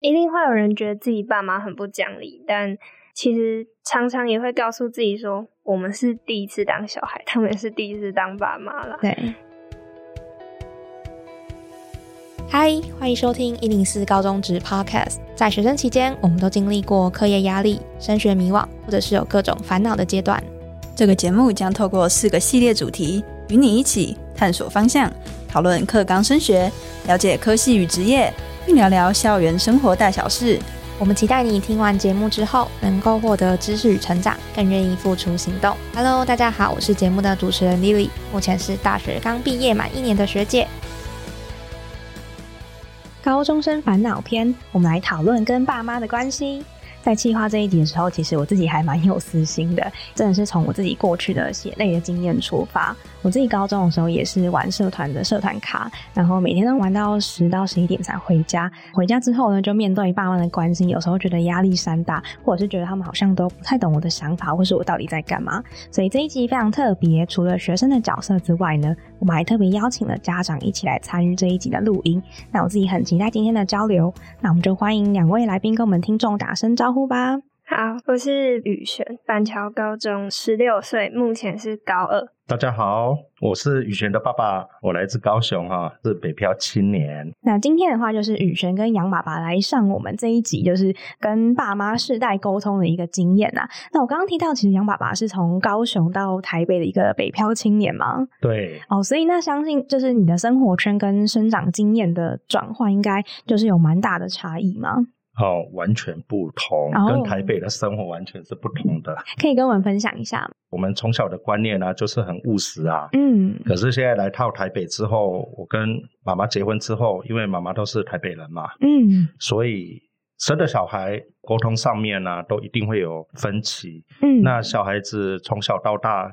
一定会有人觉得自己爸妈很不讲理，但其实常常也会告诉自己说，我们是第一次当小孩，他们也是第一次当爸妈了。对。嗨，欢迎收听一零四高中职 Podcast。在学生期间，我们都经历过课业压力、升学迷惘，或者是有各种烦恼的阶段。这个节目将透过四个系列主题，与你一起探索方向，讨论课纲升学，了解科系与职业。并聊聊校园生活大小事。我们期待你听完节目之后，能够获得知识与成长，更愿意付出行动。Hello，大家好，我是节目的主持人 Lily，目前是大学刚毕业满一年的学姐。高中生烦恼篇，我们来讨论跟爸妈的关系。在计划这一集的时候，其实我自己还蛮有私心的，真的是从我自己过去的血泪的经验出发。我自己高中的时候也是玩社团的社团卡，然后每天都玩到十到十一点才回家。回家之后呢，就面对爸妈的关心，有时候觉得压力山大，或者是觉得他们好像都不太懂我的想法，或是我到底在干嘛。所以这一集非常特别，除了学生的角色之外呢，我们还特别邀请了家长一起来参与这一集的录音。那我自己很期待今天的交流，那我们就欢迎两位来宾跟我们听众打声招呼吧。好，我是宇璇，板桥高中十六岁，目前是高二。大家好，我是宇璇的爸爸，我来自高雄哈，是北漂青年。那今天的话，就是宇璇跟杨爸爸来上我们这一集，就是跟爸妈世代沟通的一个经验呐。那我刚刚提到，其实杨爸爸是从高雄到台北的一个北漂青年嘛？对。哦，所以那相信就是你的生活圈跟生长经验的转换，应该就是有蛮大的差异吗？哦，完全不同，跟台北的生活完全是不同的。可以跟我们分享一下吗？我们从小的观念呢，就是很务实啊。嗯。可是现在来到台北之后，我跟妈妈结婚之后，因为妈妈都是台北人嘛，嗯，所以生的小孩沟通上面呢，都一定会有分歧。嗯。那小孩子从小到大，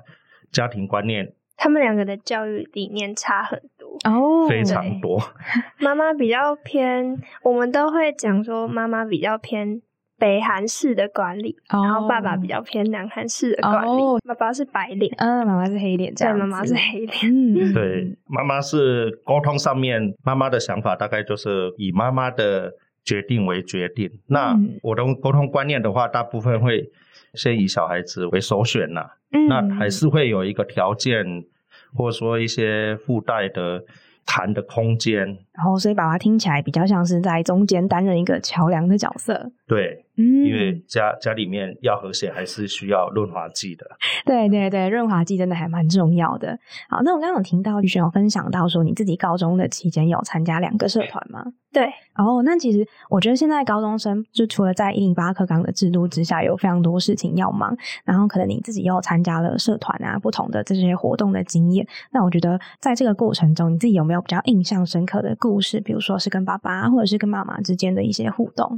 家庭观念，他们两个的教育理念差很。哦，非常多。妈妈比较偏，我们都会讲说，妈妈比较偏北韩式的管理，然后爸爸比较偏南韩式的管理。爸爸是白脸，嗯，妈妈是黑脸，对，妈妈是黑脸。嗯，对，妈妈是沟通上面，妈妈的想法大概就是以妈妈的决定为决定。那我的沟通观念的话，大部分会先以小孩子为首选呐。嗯，那还是会有一个条件。或者说一些附带的谈的空间，然后所以爸爸听起来比较像是在中间担任一个桥梁的角色。对，嗯，因为家家里面要和谐，还是需要润滑剂的。对对对，润滑剂真的还蛮重要的。好，那我刚刚有听到宇轩有分享到说，你自己高中的期间有参加两个社团吗？对，哦，那其实我觉得现在高中生就除了在一零八课纲的制度之下，有非常多事情要忙，然后可能你自己又参加了社团啊，不同的这些活动的经验。那我觉得在这个过程中，你自己有没有比较印象深刻的故事？比如说是跟爸爸或者是跟妈妈之间的一些互动？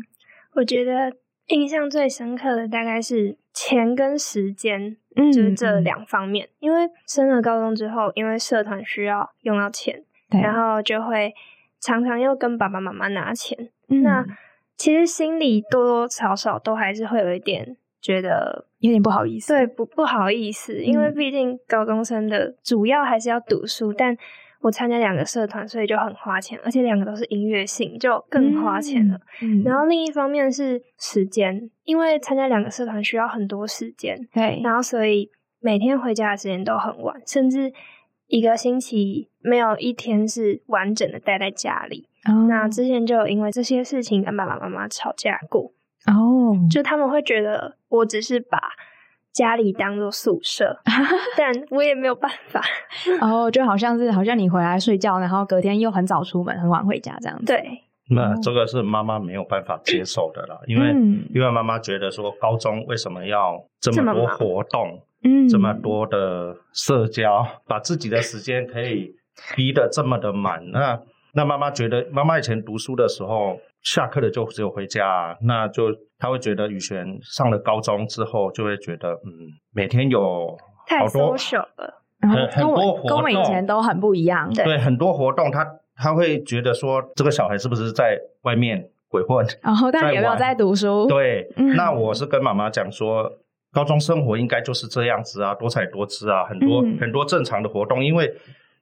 我觉得印象最深刻的大概是钱跟时间，就是这两方面。因为升了高中之后，因为社团需要用到钱，然后就会。常常要跟爸爸妈妈拿钱，那其实心里多多少少都还是会有一点觉得有点不好意思，对，不不好意思，因为毕竟高中生的主要还是要读书，但我参加两个社团，所以就很花钱，而且两个都是音乐性，就更花钱了。然后另一方面是时间，因为参加两个社团需要很多时间，对，然后所以每天回家的时间都很晚，甚至。一个星期没有一天是完整的待在家里。那之前就有因为这些事情跟爸爸妈妈吵架过。哦，就他们会觉得我只是把家里当做宿舍，但我也没有办法。哦，就好像是好像你回来睡觉，然后隔天又很早出门，很晚回家这样子。对，那这个是妈妈没有办法接受的了，因为因为妈妈觉得说高中为什么要这么多活动？嗯，这么多的社交，把自己的时间可以逼得这么的满，那那妈妈觉得，妈妈以前读书的时候，下课了就只有回家，那就他会觉得宇璇上了高中之后，就会觉得，嗯，每天有太 social 了，很很多活动，跟我以前都很不一样，对，很多活动，他他会觉得说，这个小孩是不是在外面鬼混？然后，但有没有在读书？对，那我是跟妈妈讲说。高中生活应该就是这样子啊，多彩多姿啊，很多很多正常的活动。因为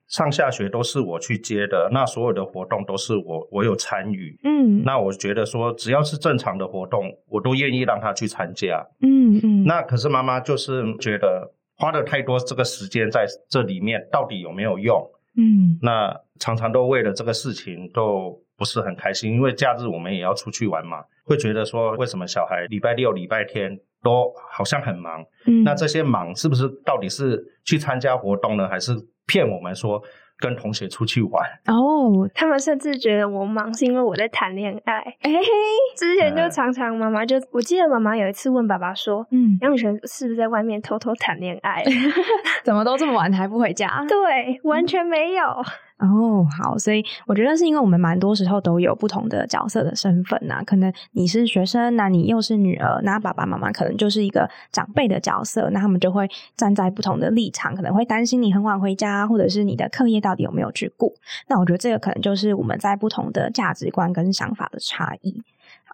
上下学都是我去接的，那所有的活动都是我我有参与，嗯，那我觉得说只要是正常的活动，我都愿意让他去参加，嗯嗯。那可是妈妈就是觉得花了太多这个时间在这里面，到底有没有用？嗯，那常常都为了这个事情都不是很开心，因为假日我们也要出去玩嘛，会觉得说为什么小孩礼拜六、礼拜天都好像很忙？嗯，那这些忙是不是到底是去参加活动呢，还是？骗我们说跟同学出去玩哦，他们甚至觉得我忙是因为我在谈恋爱。哎，之前就常常妈妈就，我记得妈妈有一次问爸爸说：“嗯，杨雨璇是不是在外面偷偷谈恋爱？怎么都这么晚还不回家？”对，完全没有。哦，好，所以我觉得是因为我们蛮多时候都有不同的角色的身份呐，可能你是学生，那你又是女儿，那爸爸妈妈可能就是一个长辈的角色，那他们就会站在不同的立场，可能会担心你很晚回家，或者是你的课业到底有没有去顾。那我觉得这个可能就是我们在不同的价值观跟想法的差异。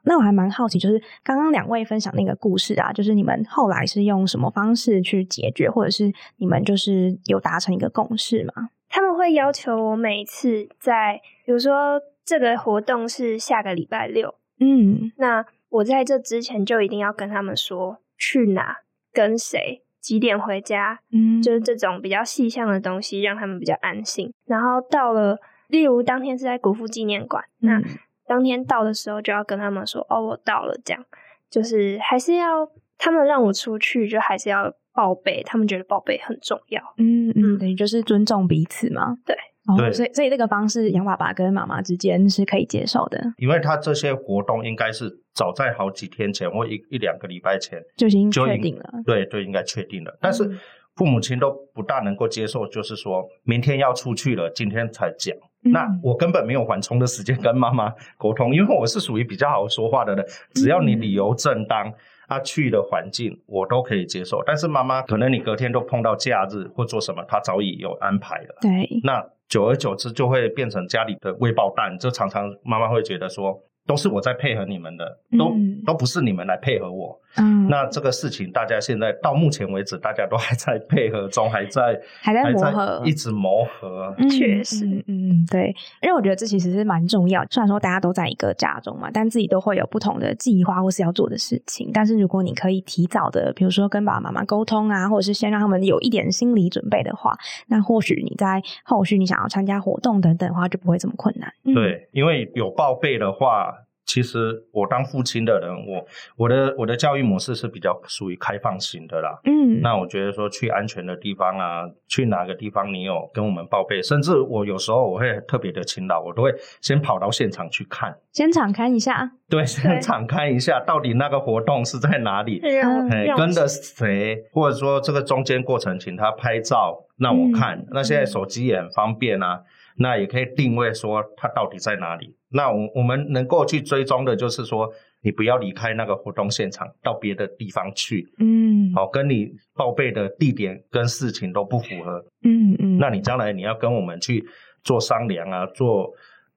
那我还蛮好奇，就是刚刚两位分享那个故事啊，就是你们后来是用什么方式去解决，或者是你们就是有达成一个共识吗？他们会要求我每次在，比如说这个活动是下个礼拜六，嗯，那我在这之前就一定要跟他们说去哪、跟谁、几点回家，嗯，就是这种比较细项的东西，让他们比较安心。然后到了，例如当天是在国父纪念馆，那当天到的时候就要跟他们说，哦，我到了，这样就是还是要他们让我出去，就还是要。报备，他们觉得报备很重要。嗯嗯，等于就是尊重彼此嘛。对，对，所以所以这个方式，杨爸爸跟妈妈之间是可以接受的。因为他这些活动应该是早在好几天前或一一两个礼拜前就已经确定了。对就，应该确定了。但是父母亲都不大能够接受，就是说明天要出去了，今天才讲。那我根本没有缓冲的时间跟妈妈沟通，因为我是属于比较好说话的人，只要你理由正当。他去的环境我都可以接受，但是妈妈可能你隔天都碰到假日或做什么，她早已有安排了。对，那久而久之就会变成家里的微爆弹，就常常妈妈会觉得说。都是我在配合你们的，都都不是你们来配合我。嗯，那这个事情大家现在到目前为止，大家都还在配合中，还在还在磨合，一直磨合。确实，嗯，对，因为我觉得这其实是蛮重要。虽然说大家都在一个家中嘛，但自己都会有不同的计划或是要做的事情。但是如果你可以提早的，比如说跟爸爸妈妈沟通啊，或者是先让他们有一点心理准备的话，那或许你在后续你想要参加活动等等的话，就不会这么困难。对，因为有报备的话。其实我当父亲的人，我我的我的教育模式是比较属于开放型的啦。嗯，那我觉得说去安全的地方啊，去哪个地方你有跟我们报备，甚至我有时候我会特别的勤劳，我都会先跑到现场去看，现场看一下。对，现场看一下，到底那个活动是在哪里？哎，跟着谁，或者说这个中间过程，请他拍照让我看。那现在手机也很方便啊。那也可以定位说他到底在哪里。那我我们能够去追踪的，就是说你不要离开那个活动现场，到别的地方去。嗯，好，跟你报备的地点跟事情都不符合。嗯嗯，那你将来你要跟我们去做商量啊，做。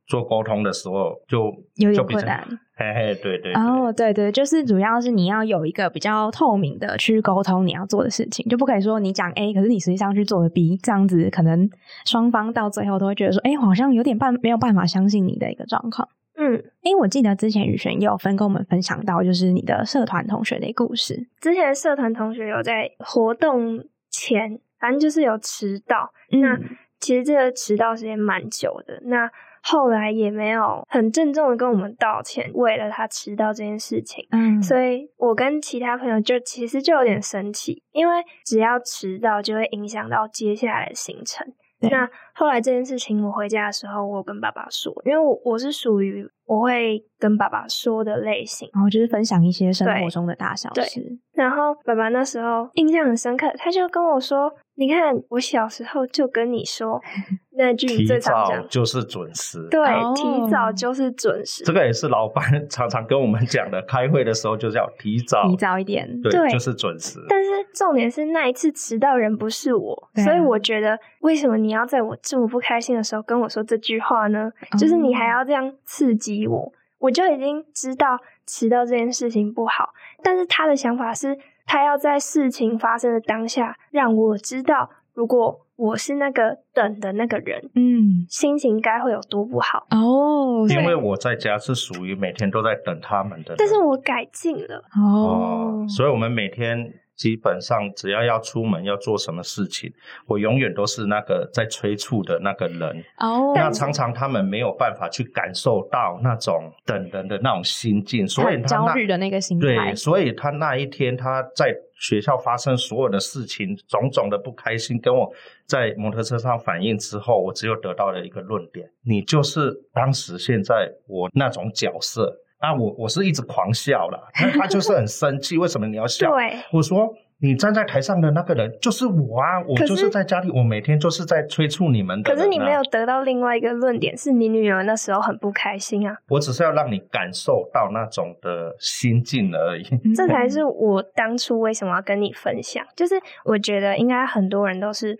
做沟通的时候就有点困难，嘿嘿，对对，哦，对对，就是主要是你要有一个比较透明的去沟通你要做的事情，就不可以说你讲 A，可是你实际上去做的 B，这样子可能双方到最后都会觉得说，哎，好像有点办没有办法相信你的一个状况。嗯，因为我记得之前雨璇也有分跟我们分享到，就是你的社团同学的故事。之前社团同学有在活动前，反正就是有迟到，那其实这个迟到时间蛮久的，那。后来也没有很郑重的跟我们道歉，为了他迟到这件事情，嗯，所以我跟其他朋友就其实就有点生气，因为只要迟到就会影响到接下来的行程。那后来这件事情，我回家的时候，我跟爸爸说，因为我我是属于我会跟爸爸说的类型，然后就是分享一些生活中的大小事。然后爸爸那时候印象很深刻，他就跟我说。你看，我小时候就跟你说 那句最常讲，就是准时。对，提早就是准时。这个也是老板 常常跟我们讲的，开会的时候就是要提早，提早一点，对，就是准时。但是重点是那一次迟到人不是我，所以我觉得为什么你要在我这么不开心的时候跟我说这句话呢？就是你还要这样刺激我，我就已经知道迟到这件事情不好，但是他的想法是。他要在事情发生的当下让我知道如果我是那个等的那个人，嗯，心情该会有多不好哦。因为我在家是属于每天都在等他们的，但是我改进了哦，所以我们每天。基本上只要要出门要做什么事情，我永远都是那个在催促的那个人。哦，那常常他们没有办法去感受到那种等人的那种心境，所以他焦虑的那个心态。对，所以他那一天他在学校发生所有的事情，种种的不开心，跟我在摩托车上反映之后，我只有得到了一个论点：你就是当时现在我那种角色。啊，我我是一直狂笑了，那他就是很生气，为什么你要笑？对，我说你站在台上的那个人就是我啊，我就是在家里，我每天就是在催促你们。可是你没有得到另外一个论点，是你女儿那时候很不开心啊。我只是要让你感受到那种的心境而已。这才是我当初为什么要跟你分享，就是我觉得应该很多人都是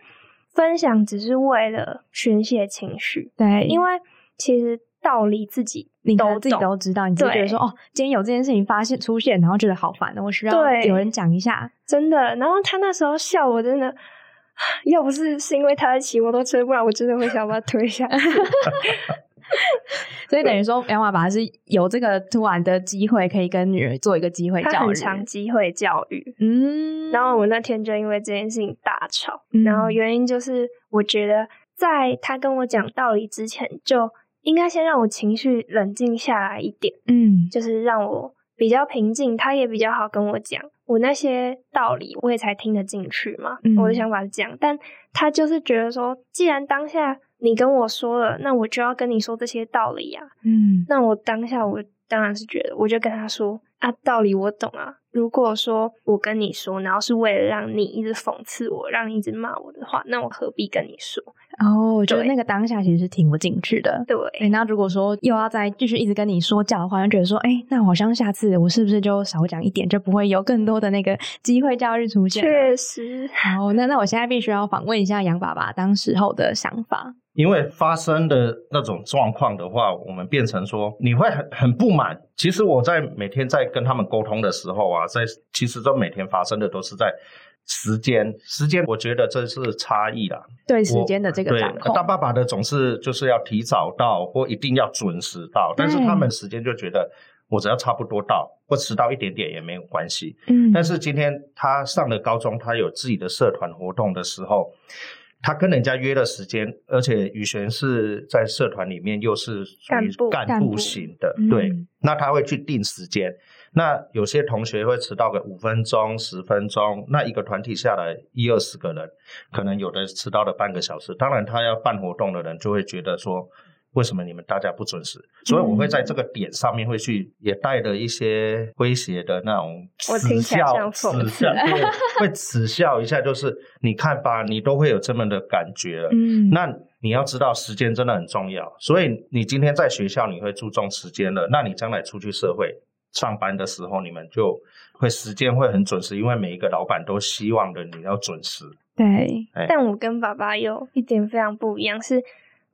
分享只是为了宣泄情绪，对，因为其实。道理自己你都自己都知道，你就觉得说哦，今天有这件事情发现出现，然后觉得好烦的，我需要有人讲一下，真的。然后他那时候笑，我真的 要不是是因为他在骑摩托车，不然我真的会想把他推下去。所以等于说，杨爸爸是有这个突然的机会，可以跟女儿做一个机会教育，很长机会教育。嗯，然后我那天就因为这件事情大吵，然后原因就是我觉得在他跟我讲道理之前就。应该先让我情绪冷静下来一点，嗯，就是让我比较平静，他也比较好跟我讲我那些道理，我也才听得进去嘛。我的想法是这样，但他就是觉得说，既然当下你跟我说了，那我就要跟你说这些道理呀。嗯，那我当下我当然是觉得，我就跟他说啊，道理我懂啊。如果说我跟你说，然后是为了让你一直讽刺我，让你一直骂我的话，那我何必跟你说？哦，我觉得那个当下其实是听不进去的。对，那如果说又要再继续一直跟你说教的话，就觉得说，哎，那好像下次我是不是就少讲一点，就不会有更多的那个 机会教育出现？确实。好，那那我现在必须要访问一下杨爸爸当时候的想法。因为发生的那种状况的话，我们变成说你会很很不满。其实我在每天在跟他们沟通的时候啊，在其实都每天发生的都是在时间时间，我觉得这是差异啦。对时间的这个掌控，当爸爸的总是就是要提早到或一定要准时到，但是他们时间就觉得我只要差不多到或迟到一点点也没有关系。嗯，但是今天他上了高中，他有自己的社团活动的时候。他跟人家约了时间，而且宇璇是在社团里面又是属于干部型的，对，那他会去定时间。那有些同学会迟到个五分钟、十分钟，那一个团体下来一二十个人，可能有的迟到了半个小时。当然，他要办活动的人就会觉得说。为什么你们大家不准时？所以我会在这个点上面会去，也带着一些诙谐的那种耻笑、耻笑，会耻笑一下，就是你看吧，你都会有这么的感觉。嗯，那你要知道时间真的很重要，所以你今天在学校你会注重时间了，那你将来出去社会上班的时候，你们就会时间会很准时，因为每一个老板都希望的你要准时。对，但我跟爸爸有一点非常不一样，是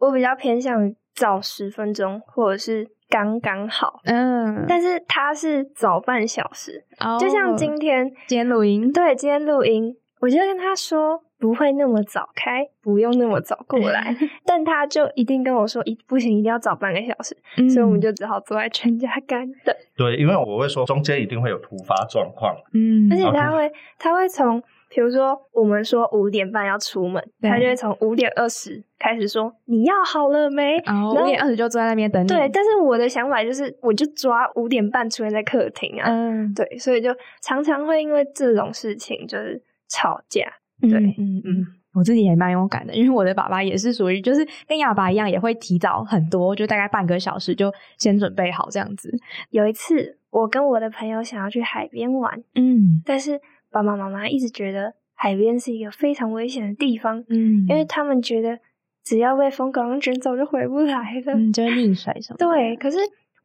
我比较偏向。早十分钟，或者是刚刚好，嗯，但是他是早半小时，就像今天今天录音，对，今天录音，我就跟他说不会那么早开，不用那么早过来，但他就一定跟我说一不行，一定要早半个小时，所以我们就只好坐在全家干等。对，因为我会说中间一定会有突发状况，嗯，而且他会他会从。比如说，我们说五点半要出门，他就会从五点二十开始说：“你要好了没？”五点二十就坐在那边等你。对，但是我的想法就是，我就抓五点半出现在客厅啊。嗯，对，所以就常常会因为这种事情就是吵架。对，嗯嗯，我自己也蛮勇敢的，因为我的爸爸也是属于就是跟亚爸一样，也会提早很多，就大概半个小时就先准备好这样子。有一次，我跟我的朋友想要去海边玩，嗯，但是。爸爸妈妈一直觉得海边是一个非常危险的地方，嗯，因为他们觉得只要被风浪卷走就回不来了，嗯，就会溺水什么。对，可是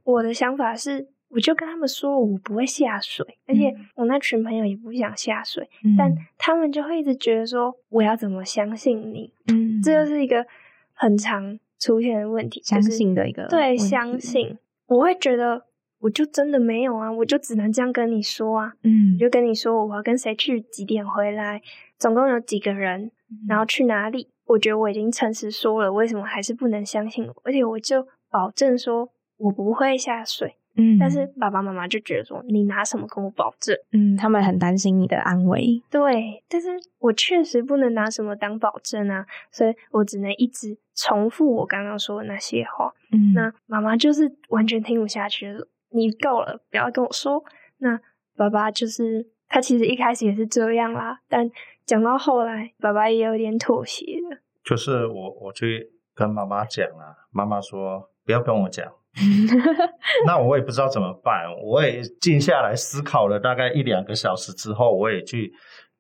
我的想法是，我就跟他们说我不会下水，而且我那群朋友也不想下水，但他们就会一直觉得说我要怎么相信你？嗯，这就是一个很常出现的问题，相信的一个对，相信我会觉得。我就真的没有啊，我就只能这样跟你说啊，嗯，我就跟你说我要跟谁去，几点回来，总共有几个人，然后去哪里？我觉得我已经诚实说了，为什么还是不能相信我？而且我就保证说我不会下水。嗯，但是爸爸妈妈就觉得说，你拿什么跟我保证？嗯，他们很担心你的安危。对，但是我确实不能拿什么当保证啊，所以我只能一直重复我刚刚说的那些话。嗯，那妈妈就是完全听不下去了，你够了，不要跟我说。那爸爸就是他，其实一开始也是这样啦，但讲到后来，爸爸也有点妥协了。就是我，我去跟妈妈讲啊，妈妈说不要跟我讲。那我也不知道怎么办，我也静下来思考了大概一两个小时之后，我也去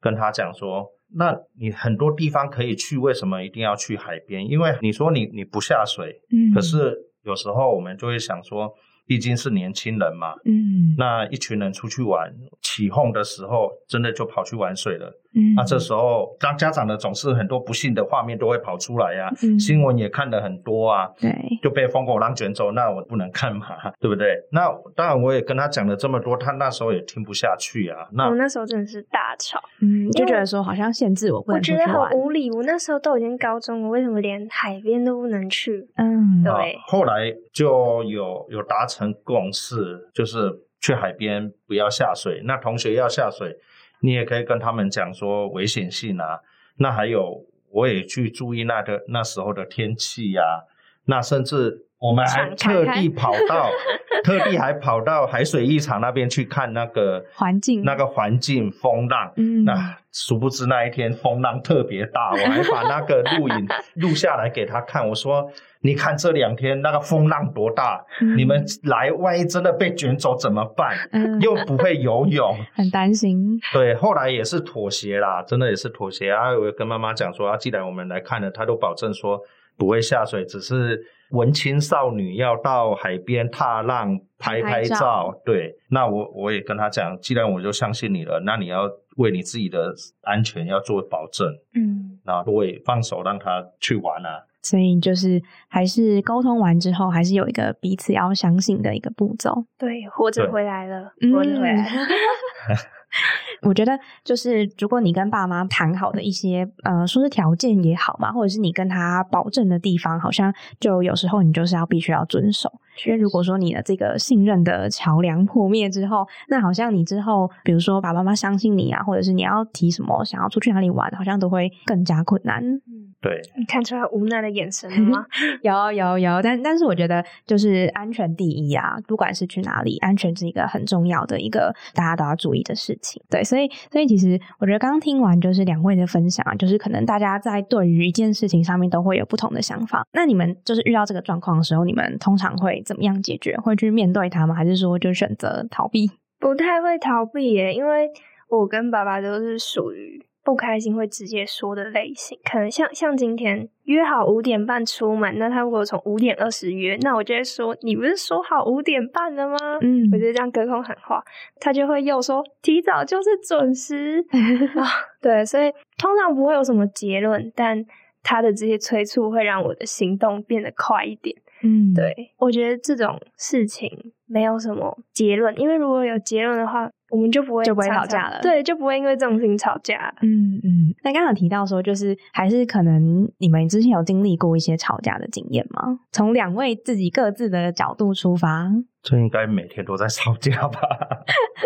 跟他讲说：，那你很多地方可以去，为什么一定要去海边？因为你说你你不下水，嗯，可是有时候我们就会想说。毕竟是年轻人嘛，嗯，那一群人出去玩，起哄的时候，真的就跑去玩水了，嗯，那这时候当家长的总是很多不幸的画面都会跑出来呀，新闻也看的很多啊，对，就被疯狗浪卷走，那我不能看嘛，对不对？那当然我也跟他讲了这么多，他那时候也听不下去啊，那我那时候真的是大吵，嗯，就觉得说好像限制我，我觉得很无理，我那时候都已经高中了，为什么连海边都不能去？嗯，对，后来就有有达成。成共识就是去海边不要下水。那同学要下水，你也可以跟他们讲说危险性啊。那还有，我也去注意那个那时候的天气呀。那甚至我们还特地跑到，特地还跑到海水浴场那边去看那个环境，那个环境风浪。嗯，那殊不知那一天风浪特别大，我还把那个录影 录下来给他看。我说。你看这两天那个风浪多大，你们来万一真的被卷走怎么办？又不会游泳，很担心。对，后来也是妥协啦，真的也是妥协啊。我跟妈妈讲说，啊，既然我们来看了，她都保证说不会下水，只是文青少女要到海边踏浪拍拍照。对，那我我也跟他讲，既然我就相信你了，那你要为你自己的安全要做保证。嗯，那我也放手让他去玩啊。所以就是还是沟通完之后，还是有一个彼此要相信的一个步骤。对，活着回来了，活着回来了。我觉得就是，如果你跟爸妈谈好的一些呃，说是条件也好嘛，或者是你跟他保证的地方，好像就有时候你就是要必须要遵守。因为如果说你的这个信任的桥梁破灭之后，那好像你之后，比如说爸爸妈妈相信你啊，或者是你要提什么想要出去哪里玩，好像都会更加困难。对，你看出来无奈的眼神了吗？有有有，但但是我觉得就是安全第一啊，不管是去哪里，安全是一个很重要的一个大家都要注意的事情。对，所以所以其实我觉得刚刚听完就是两位的分享啊，就是可能大家在对于一件事情上面都会有不同的想法。那你们就是遇到这个状况的时候，你们通常会怎么样解决？会去面对它吗？还是说就选择逃避？不太会逃避耶，因为我跟爸爸都是属于。不开心会直接说的类型，可能像像今天约好五点半出门，那他如果从五点二十约，那我就会说你不是说好五点半的吗？嗯，我就这样隔空喊话，他就会又说提早就是准时 啊。对，所以通常不会有什么结论，但他的这些催促会让我的行动变得快一点。嗯，对，我觉得这种事情没有什么结论，因为如果有结论的话。我们就不会就不会吵架了，对，就不会因为这种事情吵架。嗯嗯。那刚刚提到说，就是还是可能你们之前有经历过一些吵架的经验吗？从两位自己各自的角度出发，这应该每天都在吵架吧？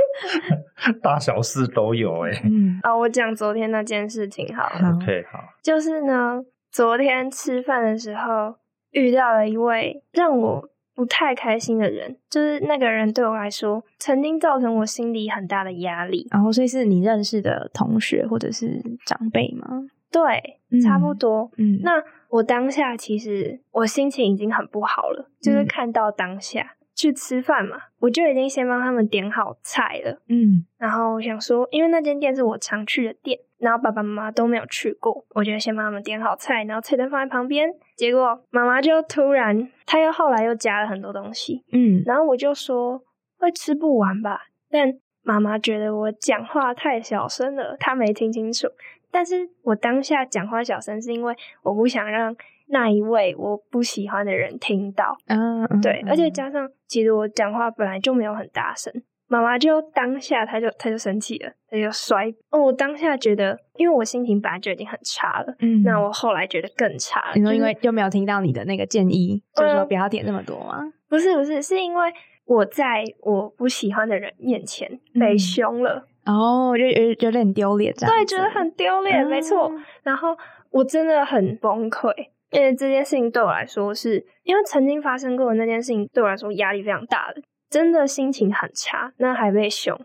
大小事都有哎。嗯啊，我讲昨天那件事情好了。OK，好。就是呢，昨天吃饭的时候遇到了一位让我。不太开心的人，就是那个人对我来说，曾经造成我心里很大的压力。然后，所以是你认识的同学或者是长辈吗？对，差不多。嗯，那我当下其实我心情已经很不好了，就是看到当下去吃饭嘛，我就已经先帮他们点好菜了。嗯，然后我想说，因为那间店是我常去的店。然后爸爸妈妈都没有去过，我就先帮他们点好菜，然后菜单放在旁边。结果妈妈就突然，她又后来又加了很多东西，嗯，然后我就说会吃不完吧。但妈妈觉得我讲话太小声了，她没听清楚。但是我当下讲话小声，是因为我不想让那一位我不喜欢的人听到。嗯，对，而且加上其实我讲话本来就没有很大声。妈妈就当下，她就她就生气了，她就摔。哦，我当下觉得，因为我心情本来就已经很差了，嗯，那我后来觉得更差。你说因为又没有听到你的那个建议，就是说不要点那么多吗？不是不是，是因为我在我不喜欢的人面前被凶了，哦，就有有点丢脸，这样对，觉得很丢脸，没错。然后我真的很崩溃，因为这件事情对我来说，是因为曾经发生过的那件事情，对我来说压力非常大的。真的心情很差，那还被凶，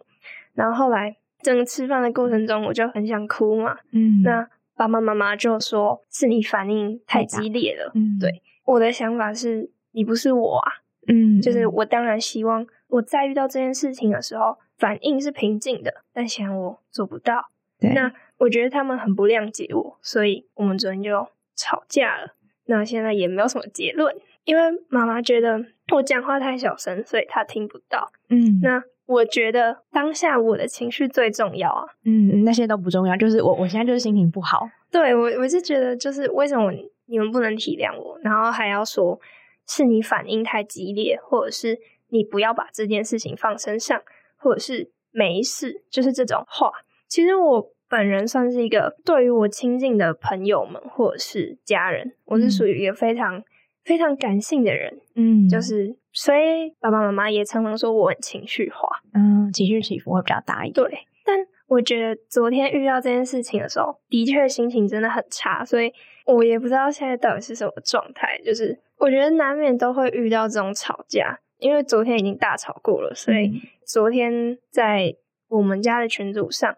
然后后来整个吃饭的过程中，我就很想哭嘛。嗯，那爸爸妈妈就说是你反应太激烈了。嗯，对，我的想法是你不是我啊。嗯，就是我当然希望我在遇到这件事情的时候反应是平静的，但想我做不到。那我觉得他们很不谅解我，所以我们昨天就吵架了。那现在也没有什么结论。因为妈妈觉得我讲话太小声，所以她听不到。嗯，那我觉得当下我的情绪最重要啊。嗯，那些都不重要，就是我我现在就是心情不好。对我，我是觉得就是为什么你们不能体谅我，然后还要说是你反应太激烈，或者是你不要把这件事情放身上，或者是没事，就是这种话。其实我本人算是一个对于我亲近的朋友们或者是家人，我是属于一个非常。非常感性的人，嗯，就是，所以爸爸妈妈也常常说我很情绪化，嗯，情绪起伏会比较大一点。对，但我觉得昨天遇到这件事情的时候，的确心情真的很差，所以我也不知道现在到底是什么状态。就是我觉得难免都会遇到这种吵架，因为昨天已经大吵过了，所以昨天在我们家的群组上，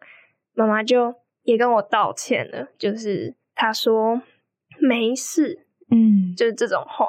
妈妈就也跟我道歉了，就是她说没事。嗯，就是这种话，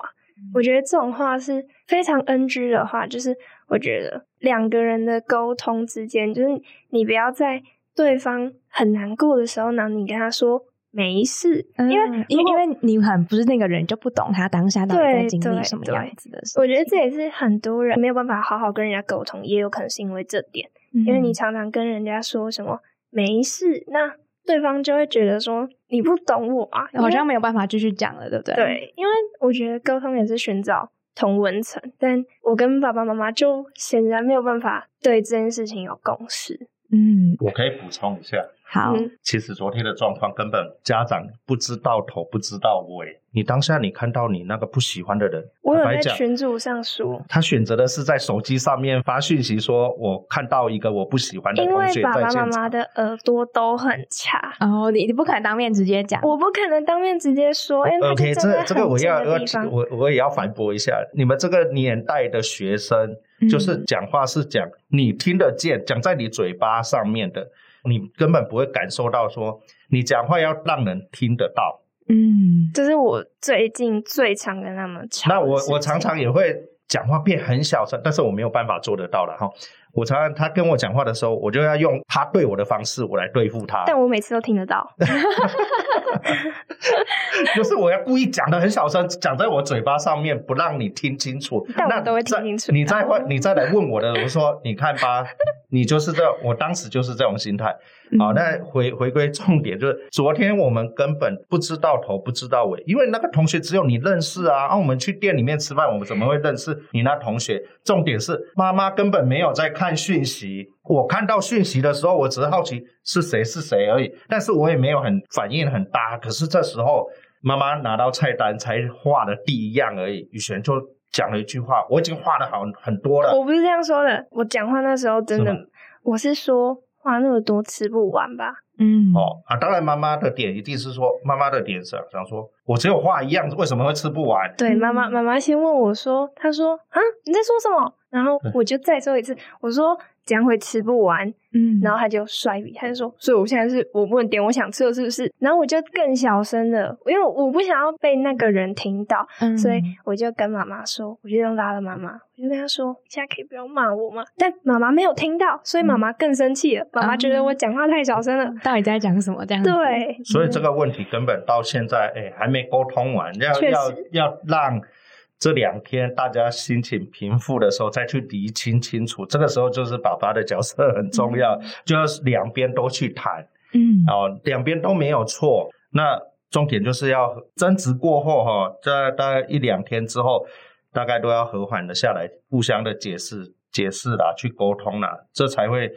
我觉得这种话是非常 NG 的话。就是我觉得两个人的沟通之间，就是你不要在对方很难过的时候呢，你跟他说没事，因为因为因为你很不是那个人，就不懂他当下到底在经历什么样子的事。我觉得这也是很多人没有办法好好跟人家沟通，也有可能是因为这点，因为你常常跟人家说什么没事，那。对方就会觉得说你不懂我啊，好像没有办法继续讲了，对不对？对，因为我觉得沟通也是寻找同文层，但我跟爸爸妈妈就显然没有办法对这件事情有共识。嗯，我可以补充一下。好，其实昨天的状况根本家长不知道头不知道尾。你当下你看到你那个不喜欢的人，我有在群组上说，他选择的是在手机上面发讯息说，我看到一个我不喜欢的同学因为爸爸妈妈的耳朵都很差，然哦，你你不可能当面直接讲，我不可能当面直接说。OK，这这个我要要我我也要反驳一下，你们这个年代的学生，就是讲话是讲你听得见，讲在你嘴巴上面的。你根本不会感受到说，你讲话要让人听得到。嗯，这是我最近最常跟他们吵。那我我常常也会讲话变很小声，但是我没有办法做得到了哈。我常常他跟我讲话的时候，我就要用他对我的方式，我来对付他。但我每次都听得到，就是我要故意讲的很小声，讲在我嘴巴上面，不让你听清楚。那都会听清楚。你再问，你再来问我的，我说你看吧，你就是这，我当时就是这种心态。好，那回回归重点，就是昨天我们根本不知道头不知道尾，因为那个同学只有你认识啊。啊，我们去店里面吃饭，我们怎么会认识你那同学？重点是妈妈根本没有在看讯息。我看到讯息的时候，我只是好奇是谁是谁而已，但是我也没有很反应很大。可是这时候妈妈拿到菜单才画的第一样而已，雨璇就讲了一句话，我已经画的好很多了。我不是这样说的，我讲话那时候真的，我是说。画那么多吃不完吧？嗯，哦啊，当然妈妈的点一定是说，妈妈的点是想说，我只有画一样，为什么会吃不完？对，妈妈妈妈先问我说，她说啊，你在说什么？然后我就再说一次，我说。这样会吃不完，嗯，然后他就摔笔，他就说，所以我现在是我不能点我想吃的，是不是？然后我就更小声的，因为我不想要被那个人听到，嗯所以我就跟妈妈说，我就用拉了妈妈，我就跟她说，现在可以不要骂我吗？但妈妈没有听到，所以妈妈更生气了。妈妈觉得我讲话太小声了，到底在讲什么？这样对，所以这个问题根本到现在，哎，还没沟通完，要要要让。这两天大家心情平复的时候，再去理清清楚。这个时候就是爸爸的角色很重要，就要两边都去谈，嗯，哦，两边都没有错。那重点就是要争执过后，哈，在大概一两天之后，大概都要和缓的下来，互相的解释，解释啦，去沟通啦，这才会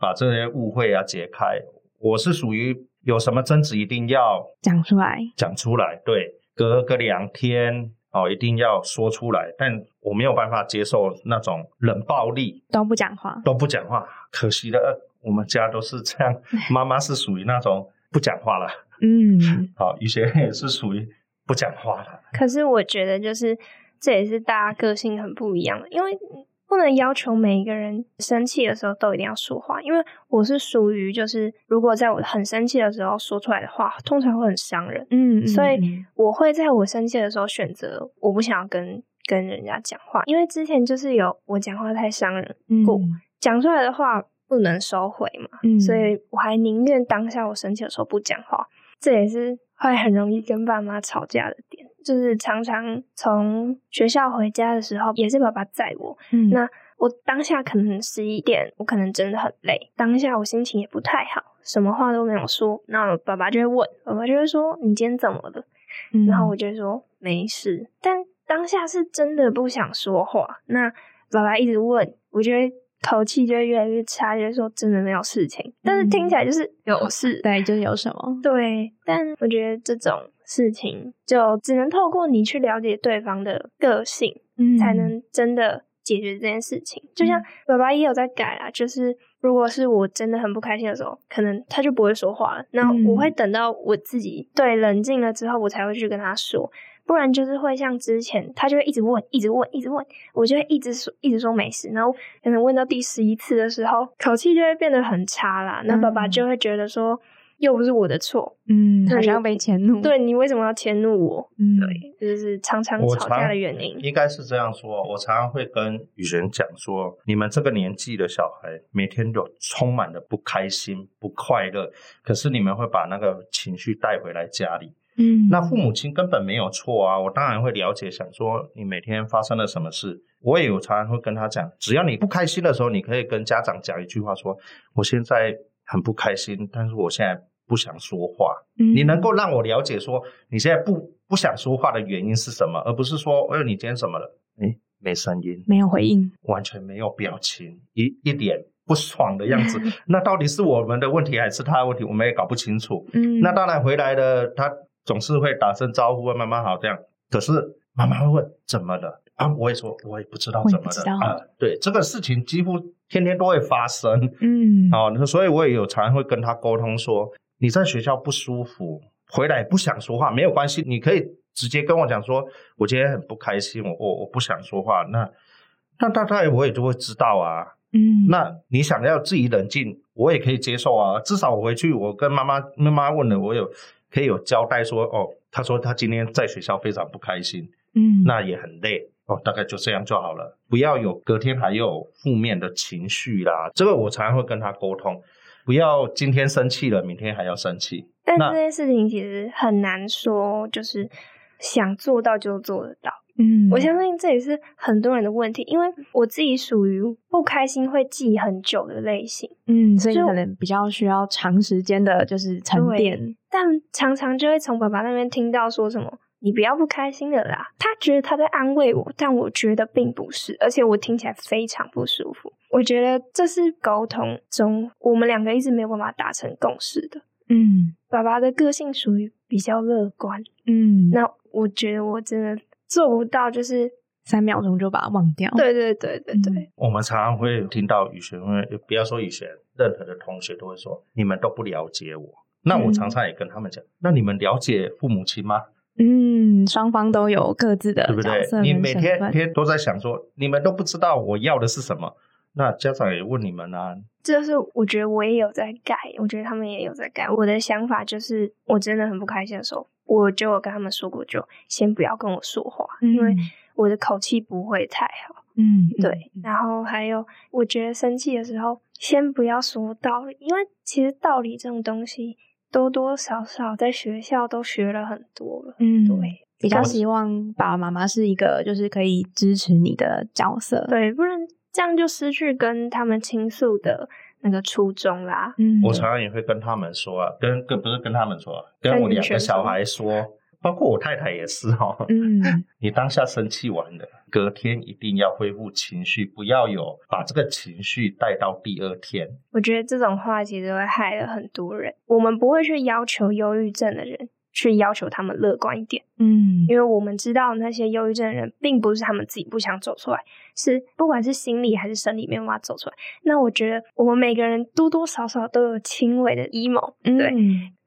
把这些误会啊解开。我是属于有什么争执一定要讲出来，讲出来，对，隔个两天哦，一定要说出来。但我没有办法接受那种冷暴力，都不讲话，都不讲话。可惜的，我们家都是这样，妈妈是属于那种不讲话了，嗯，好，有些人也是属于不讲话了。可是我觉得，就是这也是大家个性很不一样的，因为。不能要求每一个人生气的时候都一定要说话，因为我是属于就是如果在我很生气的时候说出来的话，通常会很伤人。嗯，所以我会在我生气的时候选择我不想要跟跟人家讲话，因为之前就是有我讲话太伤人过，讲出来的话不能收回嘛，所以我还宁愿当下我生气的时候不讲话。这也是会很容易跟爸妈吵架的点。就是常常从学校回家的时候，也是爸爸载我。嗯，那我当下可能十一点，我可能真的很累，当下我心情也不太好，什么话都没有说。那爸爸就会问，爸爸就会说：“你今天怎么了？”然后我就说：“没事。”但当下是真的不想说话。那爸爸一直问，我觉得。口气就会越来越差，就是说真的没有事情，但是听起来就是有事，对，就是有什么，对。但我觉得这种事情就只能透过你去了解对方的个性，嗯，才能真的解决这件事情。就像爸爸也有在改啊，就是如果是我真的很不开心的时候，可能他就不会说话了，那我会等到我自己对冷静了之后，我才会去跟他说。不然就是会像之前，他就会一直问，一直问，一直问，我就会一直说，一直说没事。然后可能问到第十一次的时候，口气就会变得很差啦。那爸爸就会觉得说，又不是我的错，嗯，好像被迁怒，对你为什么要迁怒我？嗯，对，就是常常吵架的原因。应该是这样说，我常常会跟雨人讲说，你们这个年纪的小孩，每天都充满了不开心、不快乐，可是你们会把那个情绪带回来家里。嗯，那父母亲根本没有错啊！我当然会了解，想说你每天发生了什么事，我也有常常会跟他讲，只要你不开心的时候，你可以跟家长讲一句话，说我现在很不开心，但是我现在不想说话。你能够让我了解说你现在不不想说话的原因是什么，而不是说，哎，你今天怎么了？哎，没声音，没有回应，完全没有表情，一一点不爽的样子。那到底是我们的问题还是他的问题？我们也搞不清楚。嗯，那当然回来的他。总是会打声招呼问妈妈好这样，可是妈妈会问怎么了啊？我也说我也不知道怎么了啊。对这个事情几乎天天都会发生，嗯，好，所以我也有常会跟他沟通说，你在学校不舒服，回来不想说话没有关系，你可以直接跟我讲说，我今天很不开心，我我我不想说话，那那大概我也就会知道啊，嗯，那你想要自己冷静，我也可以接受啊，至少我回去我跟妈妈妈妈问了，我有。可以有交代说哦，他说他今天在学校非常不开心，嗯，那也很累哦，大概就这样就好了，不要有隔天还有负面的情绪啦。这个我常常会跟他沟通，不要今天生气了，明天还要生气。但这件事情其实很难说，就是想做到就做得到。嗯，我相信这也是很多人的问题，因为我自己属于不开心会记很久的类型，嗯，所以可能比较需要长时间的，就是沉淀。但常常就会从爸爸那边听到说什么“你不要不开心的啦”，他觉得他在安慰我，但我觉得并不是，而且我听起来非常不舒服。我觉得这是沟通中我们两个一直没有办法达成共识的。嗯，爸爸的个性属于比较乐观，嗯，那我觉得我真的。做不到，就是三秒钟就把它忘掉。对对对对对。我们常常会听到雨璇，不要说雨璇，任何的同学都会说，你们都不了解我。那我常常也跟他们讲，那你们了解父母亲吗？嗯，双方都有各自的，对不对？你每天天都在想说，你们都不知道我要的是什么。那家长也问你们啊，就是我觉得我也有在改，我觉得他们也有在改。我的想法就是，我真的很不开心的时候，我就有跟他们说过，就先不要跟我说话，因为我的口气不会太好。嗯，对。然后还有，我觉得生气的时候，先不要说道理，因为其实道理这种东西，多多少少在学校都学了很多了。嗯，对。比较希望爸爸妈妈是一个，就是可以支持你的角色。对，不然。这样就失去跟他们倾诉的那个初衷啦。嗯，我常常也会跟他们说啊，跟跟不是跟他们说，跟我两个小孩说，包括我太太也是哈。嗯，你当下生气完了，隔天一定要恢复情绪，不要有把这个情绪带到第二天。我觉得这种话其实会害了很多人。我们不会去要求忧郁症的人。去要求他们乐观一点，嗯，因为我们知道那些忧郁症的人，并不是他们自己不想走出来，是不管是心理还是生理没办法走出来。那我觉得我们每个人多多少少都有轻微的 emo，对，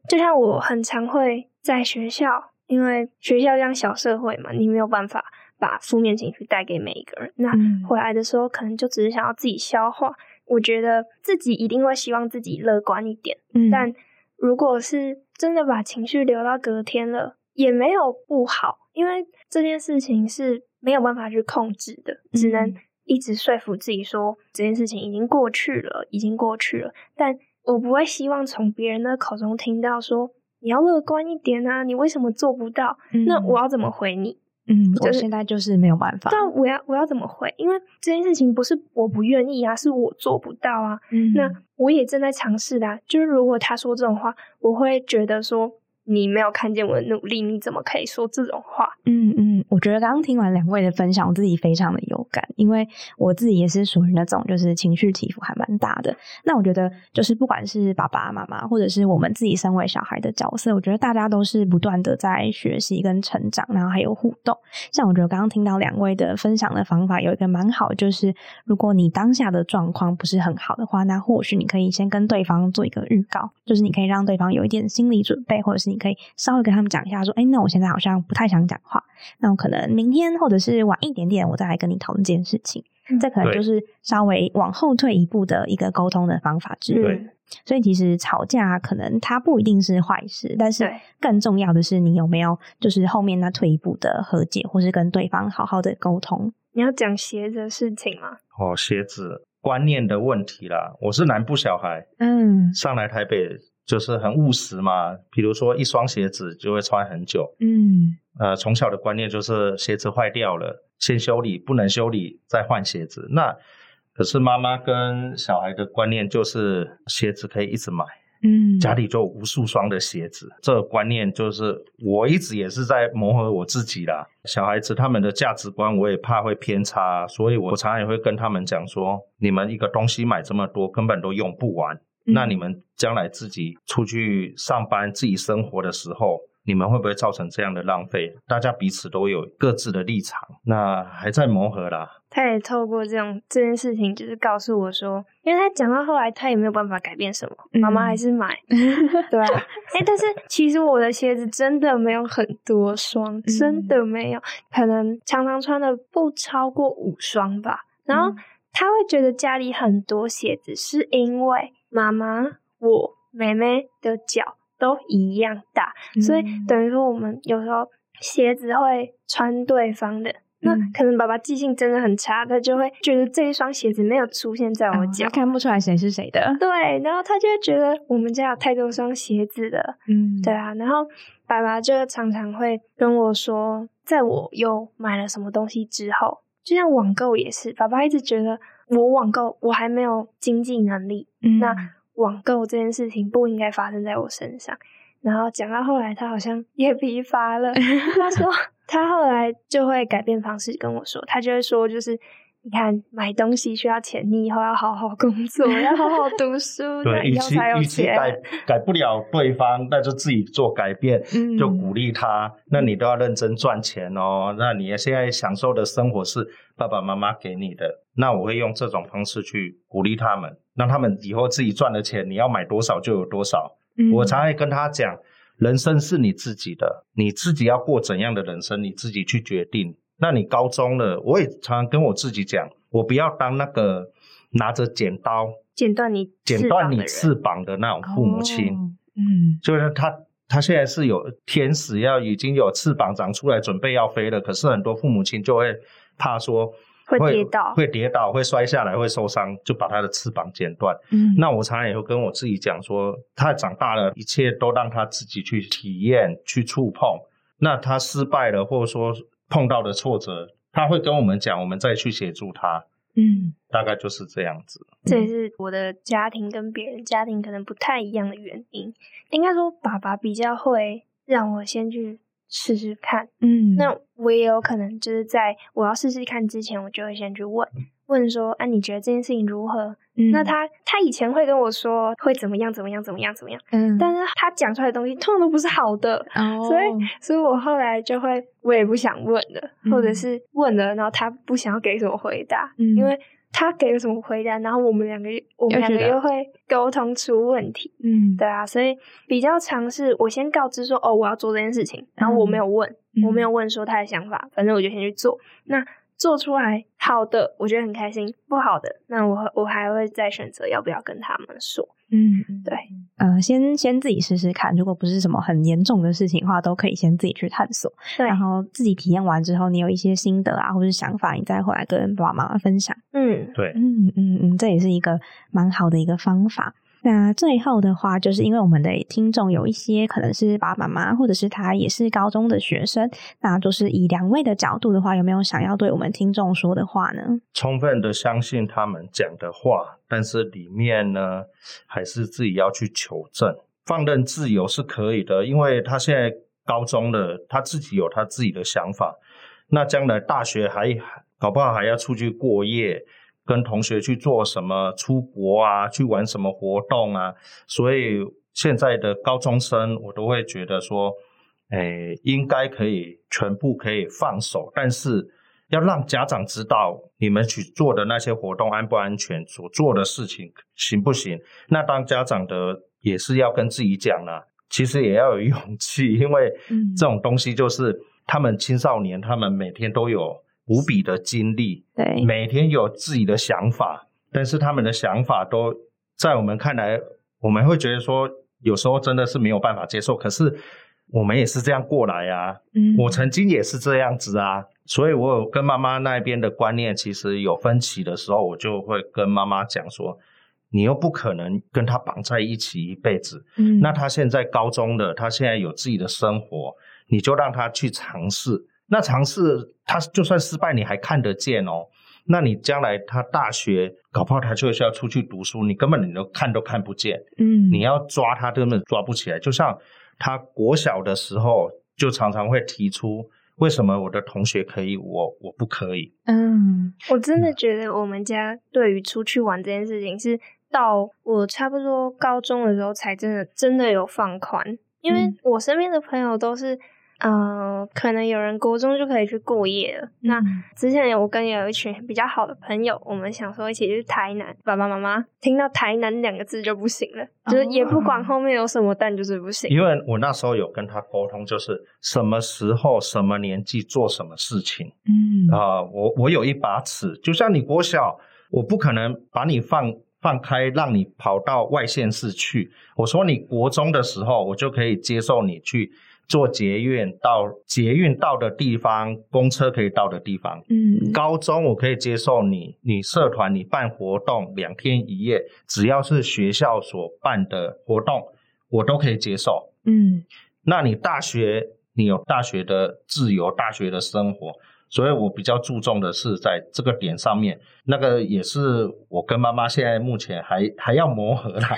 就像我很常会在学校，因为学校这样小社会嘛，你没有办法把负面情绪带给每一个人。那回来的时候，可能就只是想要自己消化。我觉得自己一定会希望自己乐观一点，但如果是真的把情绪留到隔天了，也没有不好，因为这件事情是没有办法去控制的，只能一直说服自己说这件事情已经过去了，已经过去了。但我不会希望从别人的口中听到说你要乐观一点啊，你为什么做不到？那我要怎么回你？嗯，我现在就是没有办法。但我要我要怎么回？因为这件事情不是我不愿意啊，是我做不到啊。嗯那我也正在尝试的。就是如果他说这种话，我会觉得说。你没有看见我的努力，你怎么可以说这种话？嗯嗯，我觉得刚刚听完两位的分享，我自己非常的有感，因为我自己也是属于那种就是情绪起伏还蛮大的。那我觉得就是不管是爸爸妈妈，或者是我们自己身为小孩的角色，我觉得大家都是不断的在学习跟成长，然后还有互动。像我觉得刚刚听到两位的分享的方法，有一个蛮好，就是如果你当下的状况不是很好的话，那或许你可以先跟对方做一个预告，就是你可以让对方有一点心理准备，或者是你。可以稍微跟他们讲一下，说，哎，那我现在好像不太想讲话，那我可能明天或者是晚一点点，我再来跟你讨论这件事情。这可能就是稍微往后退一步的一个沟通的方法之一。所以其实吵架可能它不一定是坏事，但是更重要的是你有没有就是后面那退一步的和解，或是跟对方好好的沟通。你要讲鞋子的事情吗？哦，鞋子观念的问题啦。我是南部小孩，嗯，上来台北。就是很务实嘛，比如说一双鞋子就会穿很久。嗯，呃，从小的观念就是鞋子坏掉了先修理，不能修理再换鞋子。那可是妈妈跟小孩的观念就是鞋子可以一直买，嗯，家里就无数双的鞋子。这个观念就是我一直也是在磨合我自己啦。小孩子他们的价值观我也怕会偏差，所以我常常也会跟他们讲说：你们一个东西买这么多，根本都用不完。那你们将来自己出去上班、自己生活的时候，你们会不会造成这样的浪费？大家彼此都有各自的立场，那还在磨合啦。他也透过这种这件事情，就是告诉我说，因为他讲到后来，他也没有办法改变什么，妈妈还是买，对啊。哎，但是其实我的鞋子真的没有很多双，真的没有，可能常常穿的不超过五双吧。然后他会觉得家里很多鞋子，是因为。妈妈，我妹妹的脚都一样大，所以等于说我们有时候鞋子会穿对方的。那可能爸爸记性真的很差，他就会觉得这一双鞋子没有出现在我脚，看不出来谁是谁的。对，然后他就会觉得我们家有太多双鞋子了。嗯，对啊。然后爸爸就常常会跟我说，在我又买了什么东西之后，就像网购也是，爸爸一直觉得。我网购，我还没有经济能力，那网购这件事情不应该发生在我身上。然后讲到后来，他好像也疲乏了，他说他后来就会改变方式跟我说，他就会说就是。你看，买东西需要钱，你以后要好好工作，要好好读书，对，以后才有钱。改改不了对方，那就自己做改变，就鼓励他。那你都要认真赚钱哦。那你现在享受的生活是爸爸妈妈给你的，那我会用这种方式去鼓励他们，让他们以后自己赚的钱，你要买多少就有多少。我常会跟他讲，人生是你自己的，你自己要过怎样的人生，你自己去决定。那你高中了，我也常常跟我自己讲，我不要当那个拿着剪刀剪断你剪断你翅膀的那种父母亲。嗯，就是他他现在是有天使要已经有翅膀长出来准备要飞了，可是很多父母亲就会怕说会跌倒，会跌倒，会摔下来，会受伤，就把他的翅膀剪断。嗯，那我常常也会跟我自己讲说，他长大了，一切都让他自己去体验、去触碰。那他失败了，或者说。碰到的挫折，他会跟我们讲，我们再去协助他。嗯，大概就是这样子。这也是我的家庭跟别人家庭可能不太一样的原因。应该说，爸爸比较会让我先去试试看。嗯，那我也有可能就是在我要试试看之前，我就会先去问问说，啊，你觉得这件事情如何？那他他以前会跟我说会怎么样怎么样怎么样怎么样，嗯，但是他讲出来的东西通常都不是好的，哦，所以所以我后来就会我也不想问了，或者是问了，然后他不想要给什么回答，嗯，因为。他给了什么回答，然后我们两个我们两个又会沟通出问题，嗯，对啊，所以比较尝试我先告知说哦我要做这件事情，然后我没有问，我没有问说他的想法，反正我就先去做。那做出来好的，我觉得很开心；不好的，那我我还会再选择要不要跟他们说。嗯，对，呃，先先自己试试看，如果不是什么很严重的事情的话，都可以先自己去探索。对，然后自己体验完之后，你有一些心得啊，或者想法，你再回来跟爸爸妈妈分享。嗯，对，嗯嗯嗯，这也是一个蛮好的一个方法。那最后的话，就是因为我们的听众有一些可能是爸爸妈妈，或者是他也是高中的学生，那就是以两位的角度的话，有没有想要对我们听众说的话呢？充分的相信他们讲的话，但是里面呢，还是自己要去求证。放任自由是可以的，因为他现在高中了，他自己有他自己的想法，那将来大学还搞不好还要出去过夜。跟同学去做什么出国啊，去玩什么活动啊？所以现在的高中生，我都会觉得说，哎，应该可以全部可以放手，但是要让家长知道你们去做的那些活动安不安全，所做的事情行不行？那当家长的也是要跟自己讲了，其实也要有勇气，因为这种东西就是他们青少年，他们每天都有。无比的精力，对，每天有自己的想法，但是他们的想法都在我们看来，我们会觉得说，有时候真的是没有办法接受。可是我们也是这样过来啊，嗯，我曾经也是这样子啊，所以我有跟妈妈那边的观念其实有分歧的时候，我就会跟妈妈讲说，你又不可能跟他绑在一起一辈子，嗯，那他现在高中的，他现在有自己的生活，你就让他去尝试。那尝试他就算失败，你还看得见哦。那你将来他大学搞不好他就是要出去读书，你根本你都看都看不见。嗯，你要抓他根本抓不起来。就像他国小的时候，就常常会提出为什么我的同学可以，我我不可以。嗯，我真的觉得我们家对于出去玩这件事情，是到我差不多高中的时候才真的真的有放宽，因为我身边的朋友都是。嗯，可能有人国中就可以去过夜了。那之前我跟有一群比较好的朋友，我们想说一起去台南，爸爸妈妈听到台南两个字就不行了，就是也不管后面有什么，但就是不行。因为我那时候有跟他沟通，就是什么时候、什么年纪做什么事情。嗯啊，我我有一把尺，就像你国小，我不可能把你放放开，让你跑到外县市去。我说你国中的时候，我就可以接受你去。坐捷运到捷运到的地方，公车可以到的地方。嗯，高中我可以接受你，你社团你办活动两天一夜，只要是学校所办的活动，我都可以接受。嗯，那你大学你有大学的自由，大学的生活。所以我比较注重的是在这个点上面，那个也是我跟妈妈现在目前还 还要磨合啦，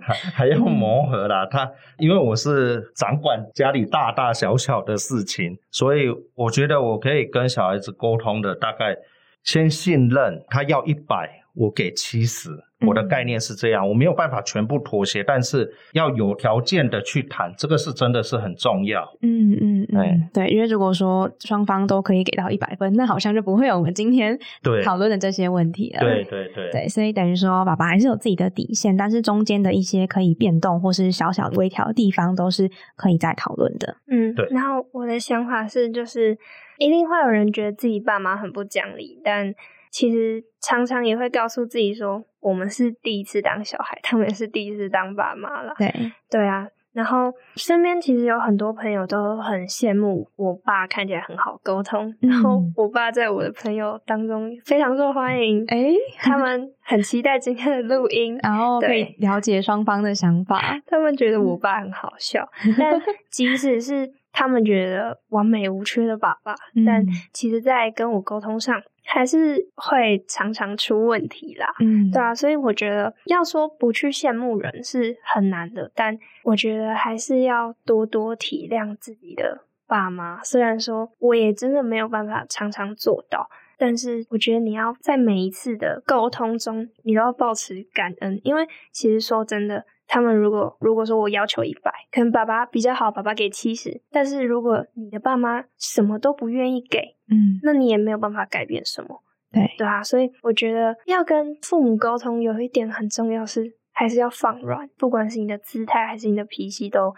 还还要磨合啦。他因为我是掌管家里大大小小的事情，所以我觉得我可以跟小孩子沟通的，大概先信任他要一百，我给七十。我的概念是这样，我没有办法全部妥协，但是要有条件的去谈，这个是真的是很重要。嗯嗯嗯，对，因为如果说双方都可以给到一百分，那好像就不会有我们今天讨论的这些问题了。对对对，对，所以等于说，爸爸还是有自己的底线，但是中间的一些可以变动或是小小微调的地方，都是可以再讨论的。嗯，对。然后我的想法是，就是一定会有人觉得自己爸妈很不讲理，但。其实常常也会告诉自己说，我们是第一次当小孩，他们也是第一次当爸妈了。对对啊，然后身边其实有很多朋友都很羡慕我爸，看起来很好沟通。然后我爸在我的朋友当中非常受欢迎，哎，他们很期待今天的录音，然后可以了解双方的想法。他们觉得我爸很好笑，但 即使是他们觉得完美无缺的爸爸，但其实在跟我沟通上。还是会常常出问题啦，嗯，对啊，所以我觉得要说不去羡慕人是很难的，但我觉得还是要多多体谅自己的爸妈，虽然说我也真的没有办法常常做到，但是我觉得你要在每一次的沟通中，你都要保持感恩，因为其实说真的，他们如果如果说我要求一百，可能爸爸比较好，爸爸给七十，但是如果你的爸妈什么都不愿意给，嗯，那你也没有办法改变什么，对对啊，所以我觉得要跟父母沟通，有一点很重要是。还是要放软，不管是你的姿态还是你的脾气，都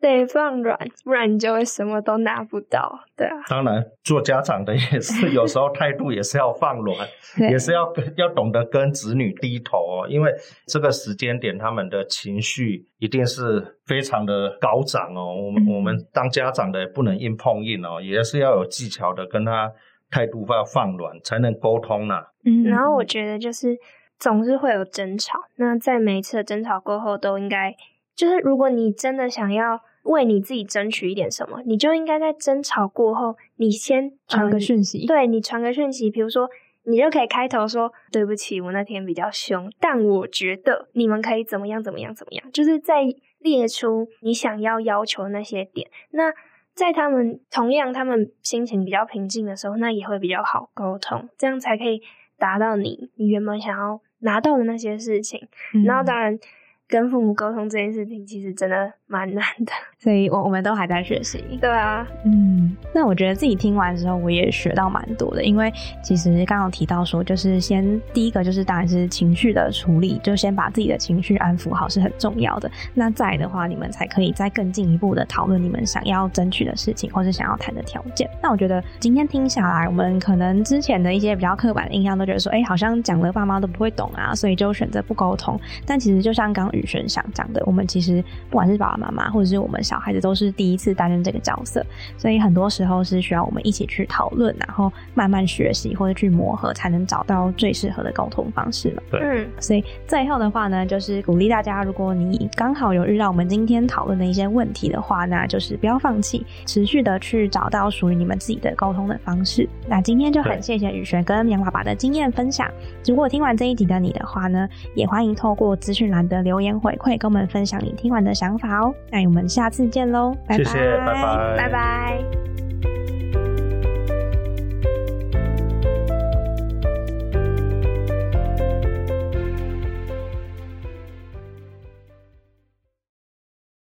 得放软，不然你就会什么都拿不到。对啊，当然做家长的也是有时候态度也是要放软，也是要要懂得跟子女低头哦，因为这个时间点他们的情绪一定是非常的高涨哦。我们我们当家长的不能硬碰硬哦，也是要有技巧的跟他态度要放软，才能沟通呢。嗯，然后我觉得就是。总是会有争吵，那在每一次的争吵过后，都应该就是，如果你真的想要为你自己争取一点什么，你就应该在争吵过后，你先传个讯息，对你传个讯息，比如说，你就可以开头说：“对不起，我那天比较凶，但我觉得你们可以怎么样怎么样怎么样。”就是在列出你想要要求那些点。那在他们同样他们心情比较平静的时候，那也会比较好沟通，这样才可以达到你你原本想要。拿到的那些事情，然后当然跟父母沟通这件事情，其实真的蛮难的。所以，我我们都还在学习。对啊，嗯，那我觉得自己听完之后，我也学到蛮多的。因为其实刚刚提到说，就是先第一个就是当然是情绪的处理，就先把自己的情绪安抚好是很重要的。那再的话，你们才可以再更进一步的讨论你们想要争取的事情，或是想要谈的条件。那我觉得今天听下来，我们可能之前的一些比较刻板的印象，都觉得说，哎，好像讲了爸妈都不会懂啊，所以就选择不沟通。但其实就像刚宇轩想讲的，我们其实不管是爸爸妈妈，或者是我们。小孩子都是第一次担任这个角色，所以很多时候是需要我们一起去讨论，然后慢慢学习或者去磨合，才能找到最适合的沟通方式嘛。对，所以最后的话呢，就是鼓励大家，如果你刚好有遇到我们今天讨论的一些问题的话，那就是不要放弃，持续的去找到属于你们自己的沟通的方式。那今天就很谢谢雨璇跟杨爸爸的经验分享。如果听完这一集的你的话呢，也欢迎透过资讯栏的留言回馈，跟我们分享你听完的想法哦。那我们下次。见喽，谢谢，拜拜，拜拜。